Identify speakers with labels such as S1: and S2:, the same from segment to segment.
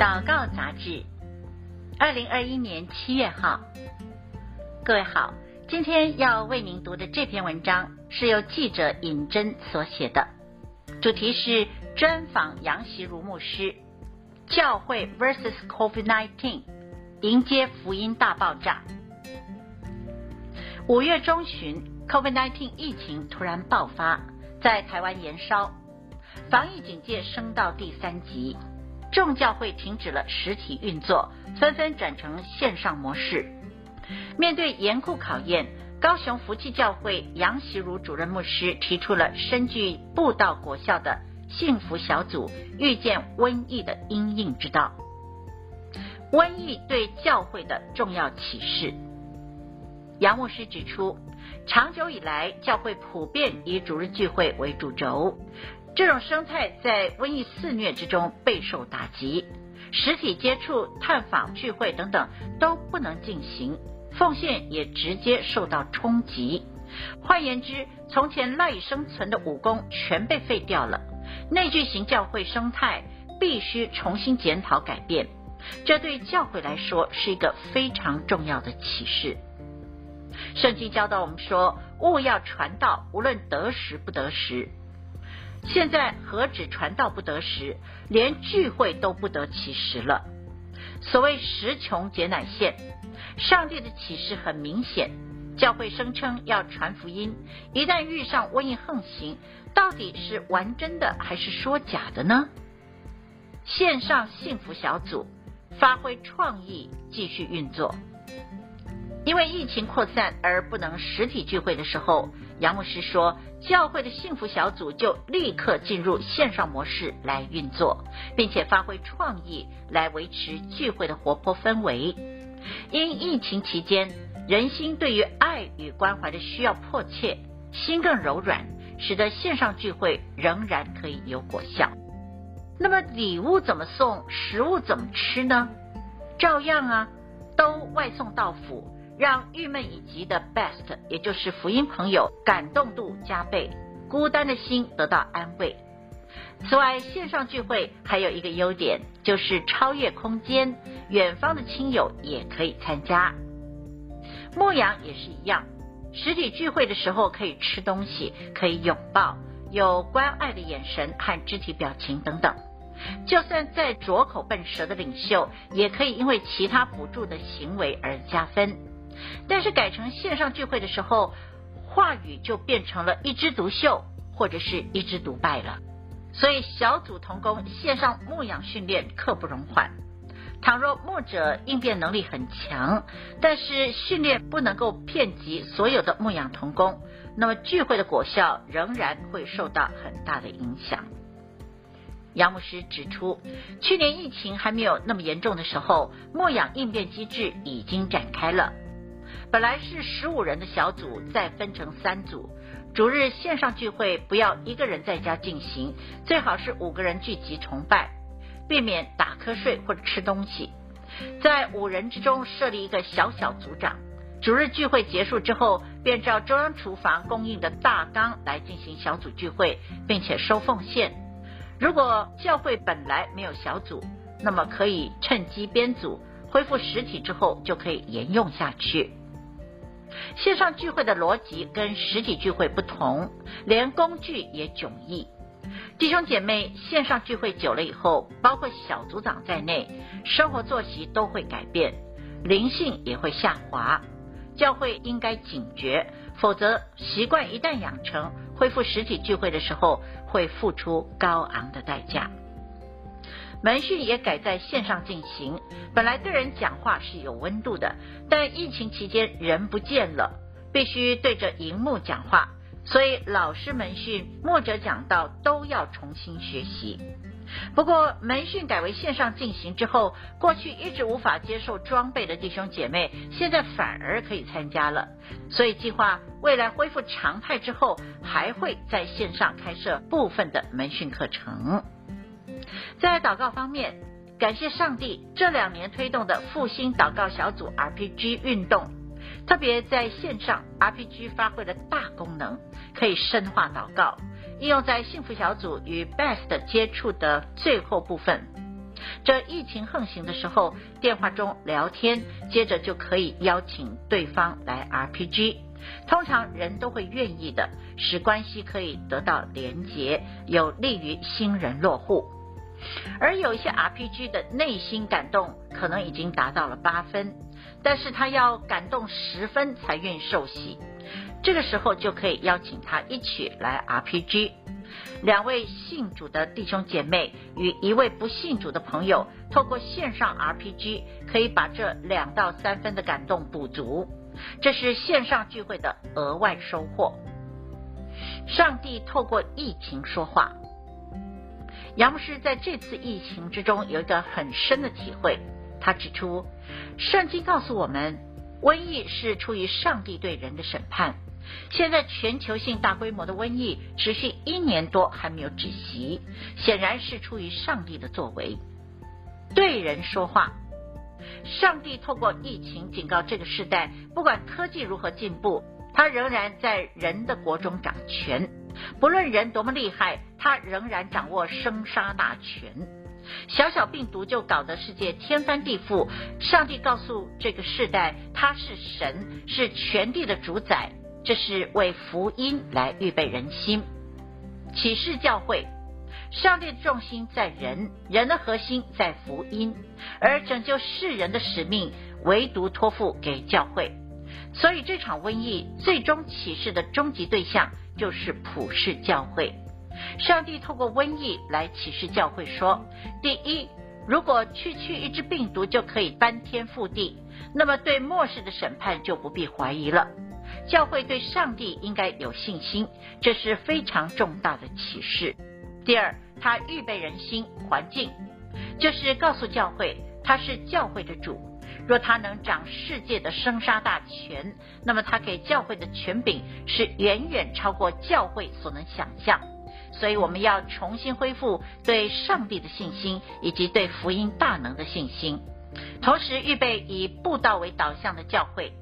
S1: 祷告杂志，二零二一年七月号。各位好，今天要为您读的这篇文章是由记者尹真所写的，主题是专访杨习如牧师，教会 versus COVID-19，迎接福音大爆炸。五月中旬，COVID-19 疫情突然爆发，在台湾延烧，防疫警戒升到第三级。众教会停止了实体运作，纷纷转成线上模式。面对严酷考验，高雄福气教会杨习如主任牧师提出了深具布道果效的幸福小组遇见瘟疫的因应之道。瘟疫对教会的重要启示。杨牧师指出，长久以来，教会普遍以主日聚会为主轴。这种生态在瘟疫肆虐之中备受打击，实体接触、探访、聚会等等都不能进行，奉献也直接受到冲击。换言之，从前赖以生存的武功全被废掉了，内聚型教会生态必须重新检讨改变。这对教会来说是一个非常重要的启示。圣经教导我们说，务要传道，无论得时不得时。现在何止传道不得时，连聚会都不得其时了。所谓时穷节乃现，上帝的启示很明显。教会声称要传福音，一旦遇上瘟疫横行，到底是玩真的还是说假的呢？线上幸福小组发挥创意，继续运作。因为疫情扩散而不能实体聚会的时候，杨牧师说，教会的幸福小组就立刻进入线上模式来运作，并且发挥创意来维持聚会的活泼氛围。因疫情期间，人心对于爱与关怀的需要迫切，心更柔软，使得线上聚会仍然可以有果效。那么礼物怎么送，食物怎么吃呢？照样啊，都外送到府。让郁闷已极的 Best，也就是福音朋友，感动度加倍，孤单的心得到安慰。此外，线上聚会还有一个优点，就是超越空间，远方的亲友也可以参加。牧羊也是一样，实体聚会的时候可以吃东西，可以拥抱，有关爱的眼神和肢体表情等等。就算再拙口笨舌的领袖，也可以因为其他辅助的行为而加分。但是改成线上聚会的时候，话语就变成了一枝独秀，或者是一枝独败了。所以小组同工线上牧养训练刻不容缓。倘若牧者应变能力很强，但是训练不能够遍及所有的牧养同工，那么聚会的果效仍然会受到很大的影响。杨牧师指出，去年疫情还没有那么严重的时候，牧养应变机制已经展开了。本来是十五人的小组，再分成三组。主日线上聚会不要一个人在家进行，最好是五个人聚集崇拜，避免打瞌睡或者吃东西。在五人之中设立一个小小组长。主日聚会结束之后，便照中央厨房供应的大纲来进行小组聚会，并且收奉献。如果教会本来没有小组，那么可以趁机编组，恢复实体之后就可以沿用下去。线上聚会的逻辑跟实体聚会不同，连工具也迥异。弟兄姐妹，线上聚会久了以后，包括小组长在内，生活作息都会改变，灵性也会下滑。教会应该警觉，否则习惯一旦养成，恢复实体聚会的时候，会付出高昂的代价。门训也改在线上进行，本来对人讲话是有温度的，但疫情期间人不见了，必须对着荧幕讲话，所以老师门训、牧者讲道都要重新学习。不过门训改为线上进行之后，过去一直无法接受装备的弟兄姐妹，现在反而可以参加了。所以计划未来恢复常态之后，还会在线上开设部分的门训课程。在祷告方面，感谢上帝这两年推动的复兴祷告小组 RPG 运动，特别在线上 RPG 发挥了大功能，可以深化祷告，应用在幸福小组与 Best 接触的最后部分。这疫情横行的时候，电话中聊天，接着就可以邀请对方来 RPG。通常人都会愿意的，使关系可以得到连结，有利于新人落户。而有一些 RPG 的内心感动可能已经达到了八分，但是他要感动十分才愿意受洗，这个时候就可以邀请他一起来 RPG。两位信主的弟兄姐妹与一位不信主的朋友，透过线上 RPG，可以把这两到三分的感动补足。这是线上聚会的额外收获。上帝透过疫情说话。杨牧师在这次疫情之中有一个很深的体会。他指出，圣经告诉我们，瘟疫是出于上帝对人的审判。现在全球性大规模的瘟疫持续一年多还没有止息，显然是出于上帝的作为。对人说话。上帝透过疫情警告这个时代，不管科技如何进步，他仍然在人的国中掌权。不论人多么厉害，他仍然掌握生杀大权。小小病毒就搞得世界天翻地覆。上帝告诉这个世代，他是神，是全地的主宰，这是为福音来预备人心。启示教会。上帝的重心在人，人的核心在福音，而拯救世人的使命唯独托付给教会。所以这场瘟疫最终启示的终极对象就是普世教会。上帝透过瘟疫来启示教会说：第一，如果区区一只病毒就可以翻天覆地，那么对末世的审判就不必怀疑了。教会对上帝应该有信心，这是非常重大的启示。第二，他预备人心环境，就是告诉教会他是教会的主。若他能掌世界的生杀大权，那么他给教会的权柄是远远超过教会所能想象。所以我们要重新恢复对上帝的信心，以及对福音大能的信心，同时预备以布道为导向的教会。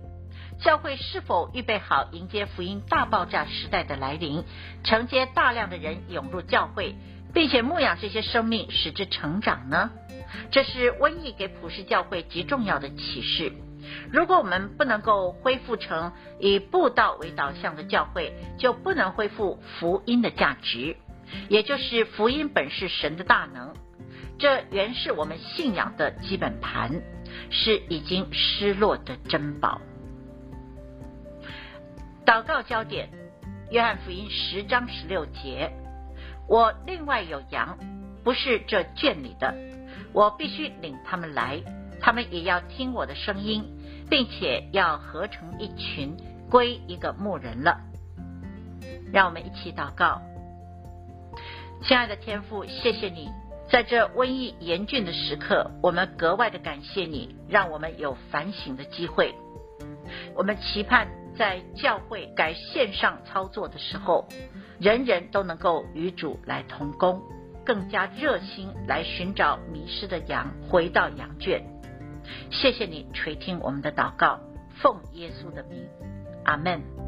S1: 教会是否预备好迎接福音大爆炸时代的来临，承接大量的人涌入教会，并且牧养这些生命，使之成长呢？这是瘟疫给普世教会极重要的启示。如果我们不能够恢复成以布道为导向的教会，就不能恢复福音的价值，也就是福音本是神的大能。这原是我们信仰的基本盘，是已经失落的珍宝。祷告焦点：约翰福音十章十六节。我另外有羊，不是这圈里的，我必须领他们来，他们也要听我的声音，并且要合成一群，归一个牧人了。让我们一起祷告。亲爱的天父，谢谢你，在这瘟疫严峻的时刻，我们格外的感谢你，让我们有反省的机会。我们期盼。在教会改线上操作的时候，人人都能够与主来同工，更加热心来寻找迷失的羊，回到羊圈。谢谢你垂听我们的祷告，奉耶稣的名，阿门。